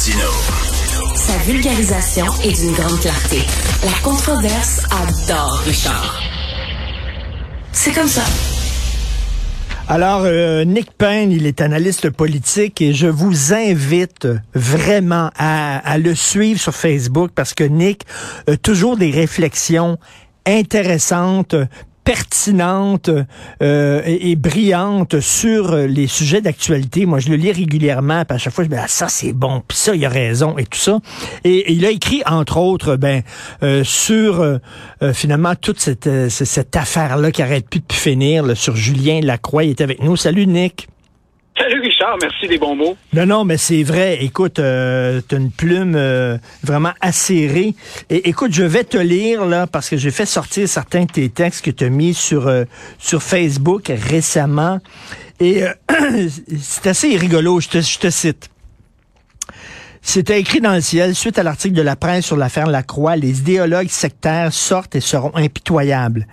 Martino. Sa vulgarisation est d'une grande clarté. La controverse adore Richard. C'est comme ça. Alors, euh, Nick Payne, il est analyste politique et je vous invite vraiment à, à le suivre sur Facebook parce que Nick a toujours des réflexions intéressantes, pertinente euh, et, brillante sur les sujets d'actualité. Moi, je le lis régulièrement, puis à chaque fois, je me dis, ah, ça, c'est bon, puis ça, il a raison, et tout ça. Et, et il a écrit, entre autres, ben, euh, sur, euh, finalement, toute cette, cette affaire-là qui arrête plus de finir, là, sur Julien Lacroix. Il est avec nous. Salut, Nick. Salut Merci des bons mots. Non, non, mais c'est vrai. Écoute, euh, tu as une plume euh, vraiment acérée. Et écoute, je vais te lire là parce que j'ai fait sortir certains de tes textes que tu as mis sur euh, sur Facebook récemment. Et euh, c'est assez rigolo. Je te, je te cite. C'était écrit dans le ciel, suite à l'article de la presse sur l'affaire Lacroix, les idéologues sectaires sortent et seront impitoyables.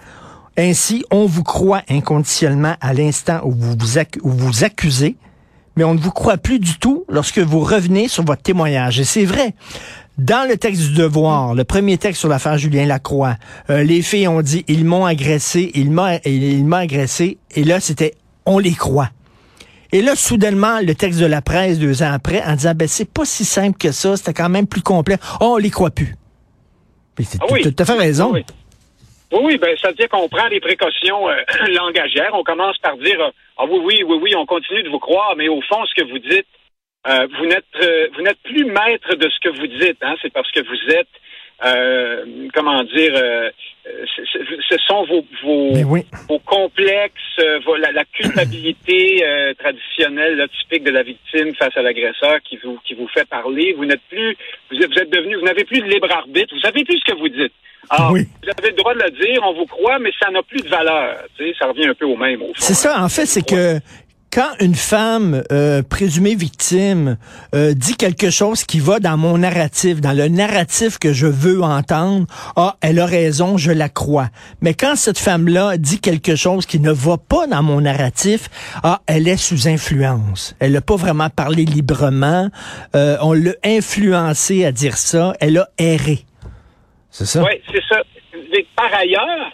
Ainsi, on vous croit inconditionnellement à l'instant où vous vous accusez, mais on ne vous croit plus du tout lorsque vous revenez sur votre témoignage. Et c'est vrai. Dans le texte du devoir, le premier texte sur l'affaire Julien Lacroix, euh, les filles ont dit ils m'ont agressé, ils m'ont il m'a agressé, et là c'était on les croit. Et là, soudainement, le texte de la presse, deux ans après, en disant, ben, c'est pas si simple que ça, c'était quand même plus complet. Oh, on les croit plus. Ah oui. Tu as fait raison. Ah oui. Oui, oui, ben ça veut dire qu'on prend des précautions euh, langagières. On commence par dire euh, ah oui, oui, oui, oui, on continue de vous croire, mais au fond, ce que vous dites, euh, vous n'êtes euh, vous n'êtes plus maître de ce que vous dites. Hein, c'est parce que vous êtes euh, comment dire, euh, ce sont vos vos, oui. vos complexes, vos, la, la, culpabilité euh, traditionnelle, là, typique de la victime face à l'agresseur qui vous qui vous fait parler. Vous n'êtes plus, vous êtes, vous êtes devenu, vous n'avez plus de libre arbitre. Vous savez plus ce que vous dites. Alors, oui. vous droit de le dire, on vous croit, mais ça n'a plus de valeur. Tu sais, ça revient un peu au même. C'est ça, en fait, c'est que quand une femme euh, présumée victime euh, dit quelque chose qui va dans mon narratif, dans le narratif que je veux entendre, ah, elle a raison, je la crois. Mais quand cette femme-là dit quelque chose qui ne va pas dans mon narratif, ah, elle est sous influence. Elle n'a pas vraiment parlé librement. Euh, on l'a influencé à dire ça. Elle a erré. C'est ça? Oui, c'est ça. Par ailleurs,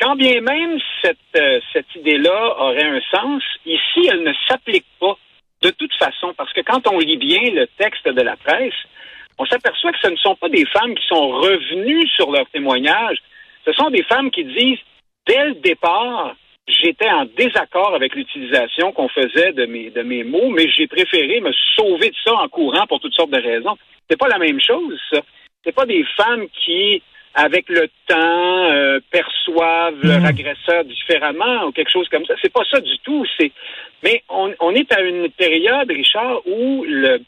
quand bien même cette, euh, cette idée-là aurait un sens, ici, elle ne s'applique pas de toute façon, parce que quand on lit bien le texte de la presse, on s'aperçoit que ce ne sont pas des femmes qui sont revenues sur leur témoignage, ce sont des femmes qui disent, dès le départ, j'étais en désaccord avec l'utilisation qu'on faisait de mes, de mes mots, mais j'ai préféré me sauver de ça en courant pour toutes sortes de raisons. C'est pas la même chose, ça. C'est pas des femmes qui avec le temps, euh, perçoivent leur agresseur différemment ou quelque chose comme ça. C'est pas ça du tout. C'est, mais on, on, est à une période, Richard, où le,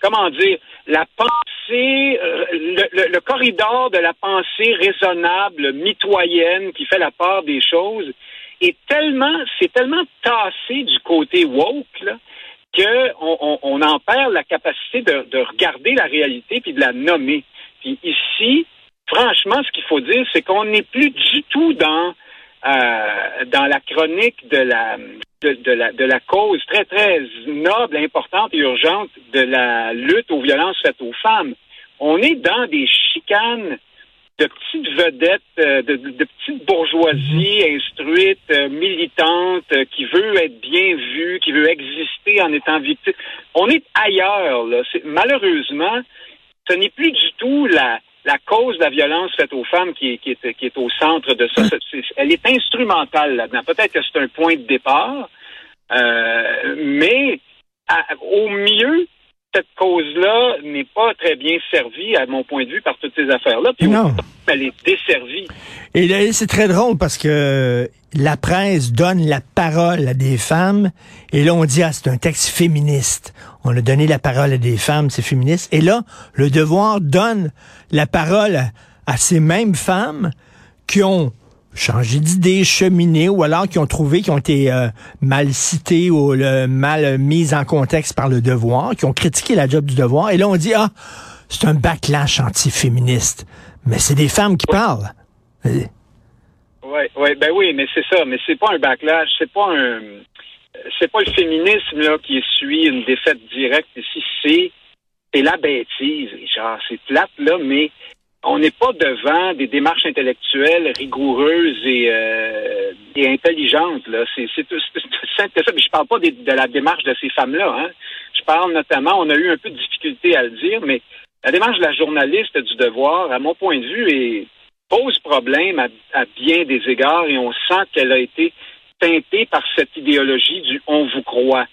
comment dire, la pensée, euh, le, le, le, corridor de la pensée raisonnable, mitoyenne, qui fait la part des choses, est tellement, c'est tellement tassé du côté woke, là, qu'on on, on en perd la capacité de, de regarder la réalité puis de la nommer. Puis ici, franchement, ce qu'il faut dire, c'est qu'on n'est plus du tout dans euh, dans la chronique de la, de, de, la de la cause très très noble, importante et urgente de la lutte aux violences faites aux femmes. On est dans des chicanes de petites vedettes, euh, de, de, petites bourgeoisies instruites, euh, militantes, qui veut être bien vue, qui veut exister en étant victime. On est ailleurs. Là. Est, malheureusement, ce n'est plus du tout la la cause de la violence faite aux femmes qui est, qui est, qui est au centre de ça. Est, elle est instrumentale là-dedans. Peut-être que c'est un point de départ, euh, mais à, au mieux, cette cause-là n'est pas très bien servie, à mon point de vue, par toutes ces affaires-là. Puis non. elle est desservie. Et c'est très drôle parce que la presse donne la parole à des femmes et là, on dit, ah, c'est un texte féministe. On a donné la parole à des femmes, c'est féministe. Et là, le devoir donne la parole à, à ces mêmes femmes qui ont changé d'idée, cheminé, ou alors qui ont trouvé, qui ont été euh, mal cités ou le, mal mis en contexte par le devoir, qui ont critiqué la job du devoir. Et là, on dit, ah, c'est un backlash anti-féministe. Mais c'est des femmes qui parlent. Oui, ouais, ben oui, mais c'est ça, mais c'est pas un backlash, c'est pas un c'est pas le féminisme là qui suit une défaite directe ici, c'est c'est la bêtise, Richard. C'est plate, là, mais on n'est pas devant des démarches intellectuelles rigoureuses et, euh, et intelligentes. Là. C'est, c'est, simple que ça. Mais je parle pas de la démarche de ces femmes-là. Hein. Je parle notamment, on a eu un peu de difficulté à le dire, mais la démarche de la journaliste du devoir, à mon point de vue, est, pose problème à, bien des égards et on sent qu'elle a été teintée par cette idéologie du on vous croit.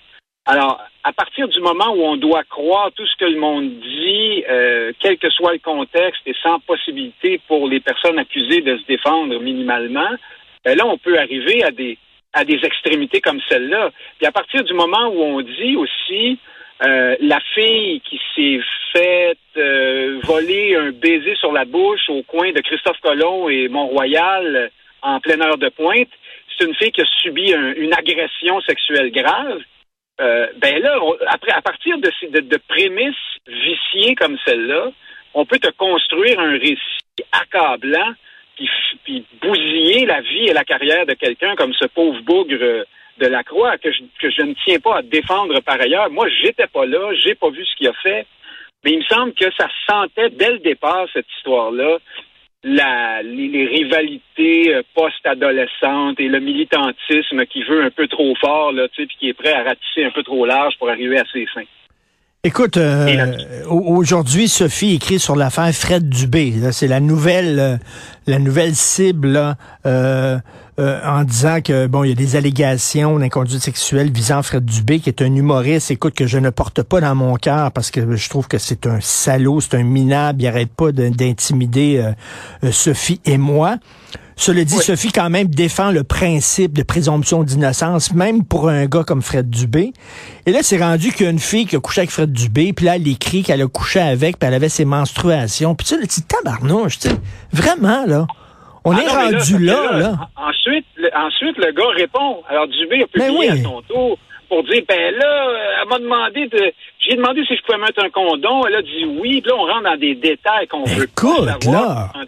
Alors, à partir du moment où on doit croire tout ce que le monde dit, euh, quel que soit le contexte et sans possibilité pour les personnes accusées de se défendre minimalement, ben là, on peut arriver à des à des extrémités comme celle-là. Puis à partir du moment où on dit aussi euh, la fille qui s'est faite euh, voler un baiser sur la bouche au coin de Christophe Colomb et Mont-Royal en pleine heure de pointe, c'est une fille qui a subi une agression sexuelle grave. Euh, ben là, après, à partir de, de, de prémices viciées comme celle-là, on peut te construire un récit accablant puis, puis bousiller la vie et la carrière de quelqu'un comme ce pauvre bougre euh, de la Croix que je, que je ne tiens pas à défendre par ailleurs. Moi, j'étais pas là, j'ai pas vu ce qu'il a fait, mais il me semble que ça sentait dès le départ cette histoire-là la, les, rivalités euh, post-adolescentes et le militantisme qui veut un peu trop fort, là, tu sais, puis qui est prêt à ratisser un peu trop large pour arriver à ses fins. Écoute, euh, aujourd'hui, Sophie écrit sur l'affaire Fred Dubé. C'est la nouvelle, euh, la nouvelle cible euh, en disant que bon, il y a des allégations d'inconduite sexuelle visant Fred Dubé, qui est un humoriste. Écoute, que je ne porte pas dans mon cœur parce que je trouve que c'est un salaud, c'est un minable. Il arrête pas d'intimider Sophie et moi. Cela dit, Sophie quand même défend le principe de présomption d'innocence, même pour un gars comme Fred Dubé. Et là, c'est rendu qu'il y a une fille qui a couché avec Fred Dubé, puis là, elle écrit qu'elle a couché avec, puis elle avait ses menstruations. Puis tu sais, le petit tabarnouche, tu sais, vraiment, là. On ah est rendu là, là, Ensuite, le, ensuite, le gars répond. Alors, Dubé a publié à son tour pour dire, ben là, elle m'a demandé de... J'ai demandé si je pouvais mettre un condom. Elle a dit oui. Puis là, on rentre dans des détails qu'on veut pas savoir. là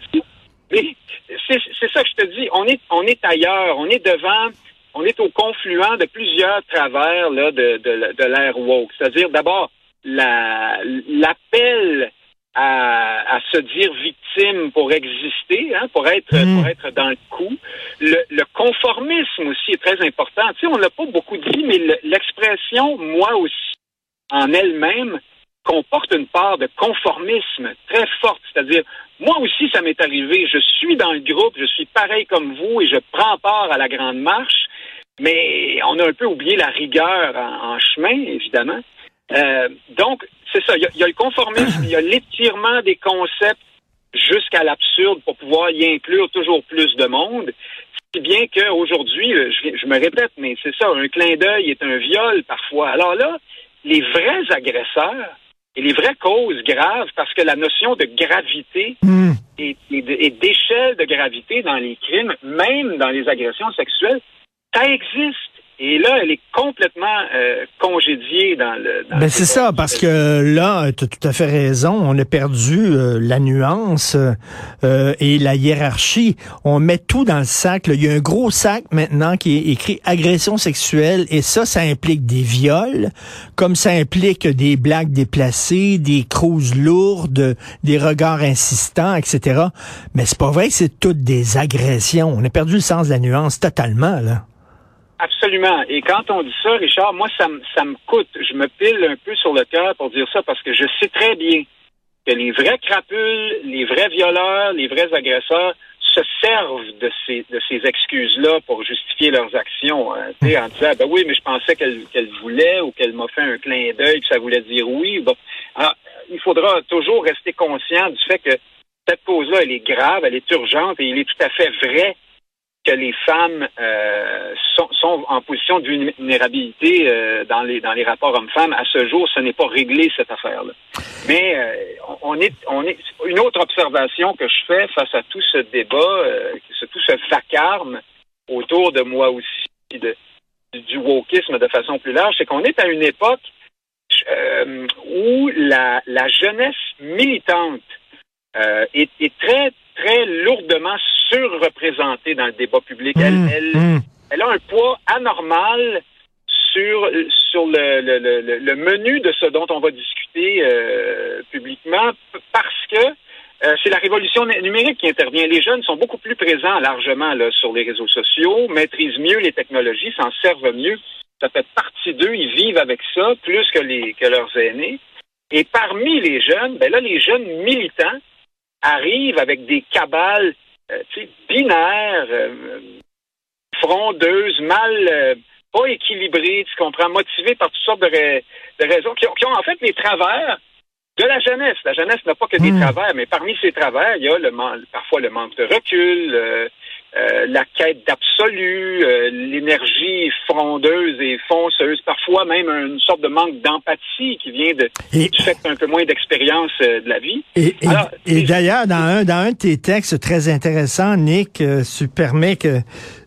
c'est ça que je te dis. On est, on est ailleurs. On est devant, on est au confluent de plusieurs travers là, de, de, de l'ère woke. C'est-à-dire, d'abord, l'appel à, à, se dire victime pour exister, hein, pour être mm. pour être dans le coup. Le, le, conformisme aussi est très important. Tu sais, on l'a pas beaucoup dit, mais l'expression moi aussi en elle-même comporte une part de conformisme très forte. C'est-à-dire, moi aussi, ça m'est arrivé. Je suis dans le groupe, je suis pareil comme vous et je prends part à la grande marche, mais on a un peu oublié la rigueur en, chemin, évidemment. Euh, donc, c'est ça. Il y, a, le conformisme, il y a l'étirement des concepts jusqu'à l'absurde pour pouvoir y inclure toujours plus de monde. Si bien qu'aujourd'hui, je, je me répète, mais c'est ça, un clin d'œil est un viol parfois. Alors là, les vrais agresseurs, et les vraies causes graves, parce que la notion de gravité hmm. et, d'échelle de gravité dans les crimes, même dans les agressions sexuelles, ça existe. Et là, elle est complètement euh, congédiée dans le. ben c'est ça, parce que là, tu as tout à fait raison. On a perdu euh, la nuance euh, et la hiérarchie. On met tout dans le sac. Il y a un gros sac maintenant qui est écrit agression sexuelle et ça, ça implique des viols, comme ça implique des blagues déplacées, des cruises lourdes, des regards insistants, etc. Mais c'est pas vrai que c'est toutes des agressions. On a perdu le sens de la nuance totalement là. Absolument. Et quand on dit ça, Richard, moi, ça, ça me coûte. Je me pile un peu sur le cœur pour dire ça parce que je sais très bien que les vrais crapules, les vrais violeurs, les vrais agresseurs se servent de ces, de ces excuses-là pour justifier leurs actions. Hein, en disant, ben oui, mais je pensais qu'elle qu'elle voulait ou qu'elle m'a fait un clin d'œil, que ça voulait dire oui. Bon. Alors, il faudra toujours rester conscient du fait que cette cause-là, elle est grave, elle est urgente et il est tout à fait vrai que les femmes euh, sont, en position de vulnérabilité euh, dans les dans les rapports hommes-femmes. À ce jour, ce n'est pas réglé cette affaire-là. Mais euh, on est on est une autre observation que je fais face à tout ce débat, tout ce vacarme autour de moi aussi du wokisme de façon plus large, c'est qu'on est à une époque où la, jeunesse militante est très très lourdement surreprésentée dans le débat public. Elle, mmh, mmh. elle, a un poids anormal sur sur le, le, le, menu de ce dont on va discuter euh, publiquement parce que euh, c'est la révolution numérique qui intervient. Les jeunes sont beaucoup plus présents largement là, sur les réseaux sociaux, maîtrisent mieux les technologies, s'en servent mieux. Ça fait partie d'eux, ils vivent avec ça plus que, les, que leurs aînés. Et parmi les jeunes, ben là, les jeunes militants arrivent avec des cabales euh, binaires, euh, frondeuses, mal, euh, pas équilibrées, tu comprends, motivées par toutes sortes de, raisons, qui ont, en fait les travers de la jeunesse. La jeunesse n'a pas que des hmm. travers, mais parmi ces travers, il y a le, parfois le manque de recul, euh, la quête d'absolu, euh, l'énergie frondeuse et fonceuse, parfois même une sorte de manque d'empathie qui vient de, du fait un peu moins d'expérience euh, de la vie. Et, et, d'ailleurs, dans un, dans un de tes textes très intéressants, Nick, tu permets que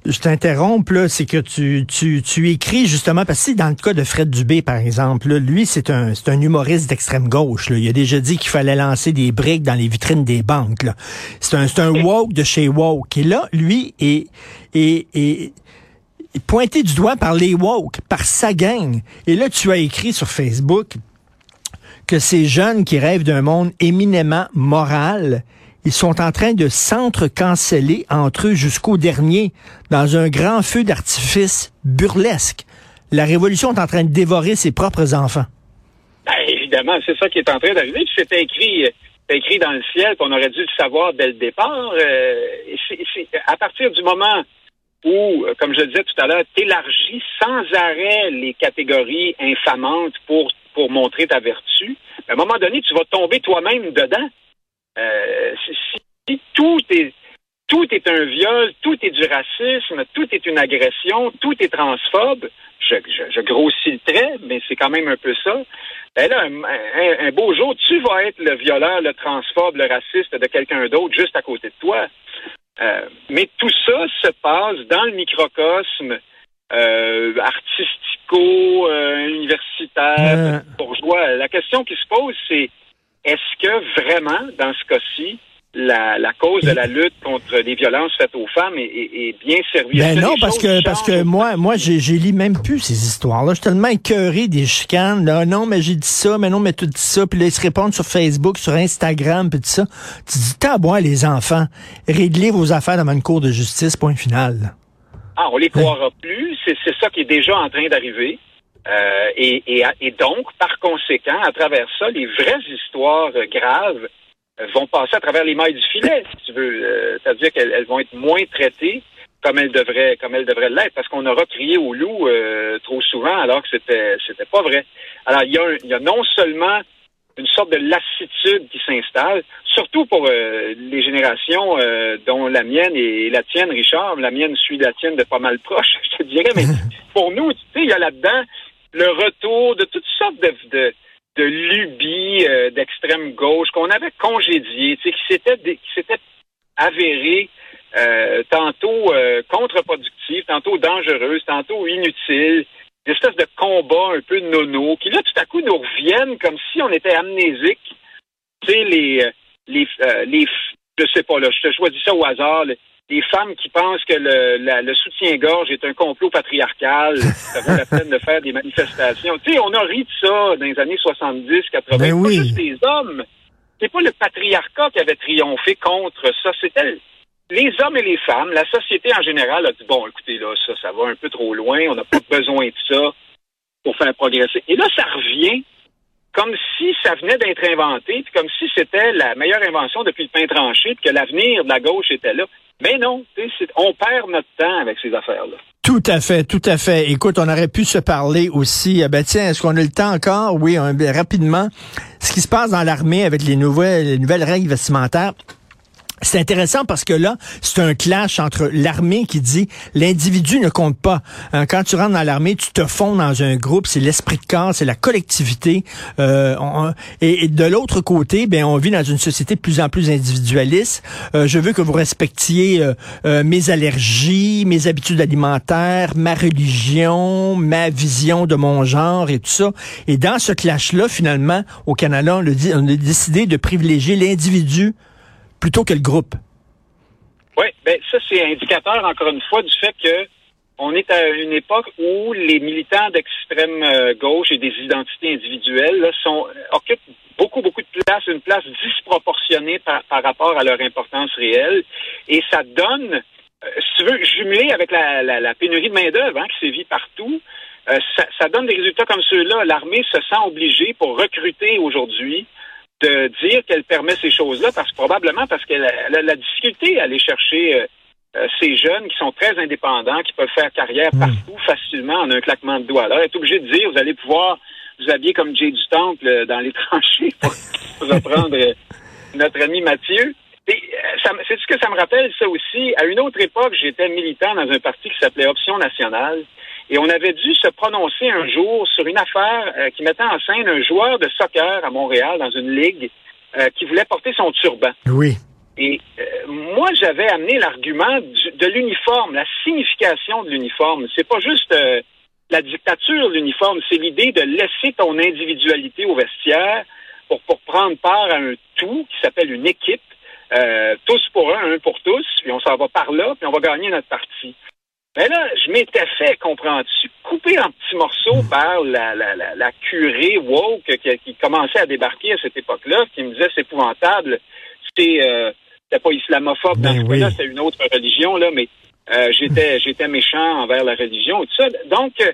je t'interrompe, là, c'est que tu, tu, tu écris justement, parce que dans le cas de Fred Dubé, par exemple, lui, c'est un, c'est un humoriste d'extrême gauche. Là. Il a déjà dit qu'il fallait lancer des briques dans les vitrines des banques. Là. C'est un, c'est un woke de chez woke. Et là, lui, est, est, est pointé du doigt par les woke, par sa gang. Et là, tu as écrit sur Facebook que ces jeunes qui rêvent d'un monde éminemment moral, ils sont en train de s'entre-canceller entre eux jusqu'au dernier dans un grand feu d'artifice burlesque. La révolution est en train de dévorer ses propres enfants. Ben, évidemment, c'est ça qui est en train d'arriver. C'était écrit, écrit dans le ciel, qu'on aurait dû le savoir dès le départ. Euh, à partir du moment où, euh, comme je le disais tout à l'heure, tu élargis sans arrêt les catégories infamantes pour, pour montrer ta vertu, à un moment donné, tu vas tomber toi-même dedans. Euh, si, tout est tout est un viol, tout est du racisme, tout est une agression, tout est transphobe. Je, je, grossis le trait, mais c'est quand même un peu ça. Ben là, un, un, beau jour, tu vas être le violeur, le transphobe, le raciste de quelqu'un d'autre juste à côté de toi. Euh, mais tout ça se passe dans le microcosme euh, artistico, euh, universitaire, bourgeois. La question qui se pose, c'est est-ce que vraiment, dans ce cas-ci, la, la, cause de la lutte contre les violences faites aux femmes est, est, bien servie? Ben non, parce que parce que moi, moi, j'ai lis même plus ces histoires-là. Je suis tellement écœuré des chicanes. Là, non, mais j'ai dit ça, mais non, mais tu dis ça. Puis là, ils se répondent sur Facebook, sur Instagram, puis tout ça. Tu dis, t'as boire les enfants. Réglez vos affaires dans une cour de justice, point final. Ah, on les croira plus. C'est ça qui est déjà en train d'arriver. Euh, et, et, et donc, par conséquent, à travers ça, les vraies histoires graves vont passer à travers les mailles du filet, si tu veux. Euh, c'est-à-dire qu'elles vont être moins traitées comme elles devraient comme elles devraient l'être, parce qu'on aura crié au loup euh, trop souvent alors que c'était c'était pas vrai. Alors il y a, il y a non seulement une sorte de lassitude qui s'installe, surtout pour euh, les générations dont la mienne et la tienne, Richard. La mienne suit la tienne de pas mal proche, je te dirais, mais pour nous, tu sais, il y a là-dedans le retour de toutes sortes de, de de lubie euh, d'extrême gauche qu'on avait congédié, qui s'était qui s'était avéré euh, tantôt euh, contre-productive, tantôt dangereuse, tantôt inutile, une espèce de combat un peu nono, qui là tout à coup nous reviennent comme si on était amnésique. Tu sais, les, les, les, je sais pas, là, je te choisis ça au hasard, des femmes qui pensent que le, soutien-gorge est un complot patriarcal, ça vaut la peine de faire des manifestations. Tu sais, on a ri de ça dans les années 70, 80. Ben oui. Pas juste les hommes. C'est pas le patriarcat qui avait triomphé contre ça, c'était les hommes et les femmes. La société en général a dit, bon, écoutez, là, ça, ça va un peu trop loin, on n'a pas besoin de ça pour faire progresser. Et là, ça revient comme si ça venait d'être inventé, comme si c'était la meilleure invention depuis le pain tranché, puis que l'avenir de la gauche était là. Mais non, on perd notre temps avec ces affaires-là. Tout à fait, tout à fait. Écoute, on aurait pu se parler aussi. Euh, ben tiens, est-ce qu'on a le temps encore? Oui, ben, rapidement. Ce qui se passe dans l'armée avec les nouvelles, les nouvelles règles vestimentaires. C'est intéressant parce que là, c'est un clash entre l'armée qui dit l'individu ne compte pas. Hein, quand tu rentres dans l'armée, tu te fonds dans un groupe, c'est l'esprit de corps, c'est la collectivité. Euh, et, de l'autre côté, ben on vit dans une société de plus en plus individualiste. Euh, je veux que vous respectiez euh, mes allergies, mes habitudes alimentaires, ma religion, ma vision de mon genre et tout ça. Et dans ce clash-là, finalement, au Canada, on a décidé de privilégier l'individu plutôt que le groupe? Oui, ben ça c'est indicateur encore une fois du fait que on est à une époque où les militants d'extrême euh, gauche et des identités individuelles sont occupent beaucoup, beaucoup de place, une place disproportionnée par, rapport à leur importance réelle. Et ça donne, euh, si tu veux, jumelé avec la, pénurie de main-d'œuvre hein, qui sévit partout, euh, ça, donne des résultats comme ceux-là. L'armée se sent obligée pour recruter aujourd'hui de dire qu'elle permet ces choses-là, parce probablement parce qu'elle a, la difficulté à aller chercher euh, ces jeunes qui sont très indépendants, qui peuvent faire carrière hmm. partout facilement en un claquement de doigts. Alors, elle est obligée de dire, vous allez pouvoir vous habiller comme Jay du Temple euh, dans les tranchées pour euh, notre ami Mathieu. C'est ce que ça me rappelle, ça aussi. À une autre époque, j'étais militant dans un parti qui s'appelait Option nationale. Et on avait dû se prononcer un jour sur une affaire qui mettait en scène un joueur de soccer à Montréal dans une ligue qui voulait porter son turban. Oui. Et euh, moi, j'avais amené l'argument de l'uniforme, la signification de l'uniforme. C'est pas juste euh, la dictature de l'uniforme, c'est l'idée de laisser ton individualité au vestiaire pour, pour prendre part à un tout qui s'appelle une équipe, euh, tous pour un, un pour tous, puis on s'en va par là, puis on va gagner notre partie. Mais là, je m'étais fait, comprends-tu, couper en petits morceaux par la, la, la, la curée woke qui, qui, commençait à débarquer à cette époque-là, qui me disait c'est épouvantable, c'est c'était pas islamophobe dans ben ce cas-là, c'était une autre religion, là, mais euh, j'étais j'étais méchant envers la religion et tout ça. Donc, euh,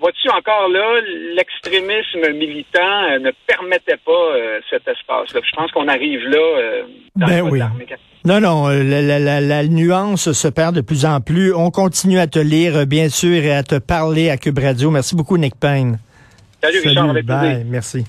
vois-tu encore là, l'extrémisme militant euh, ne permettait pas cet espace-là. Je pense qu'on arrive là dans ben oui. Non, non, la, la, la, nuance se perd de plus en plus. On continue à te lire, bien sûr, et à te parler à Cube Radio. Merci beaucoup, Nick Payne. Salut, Richard. Avec bye, merci.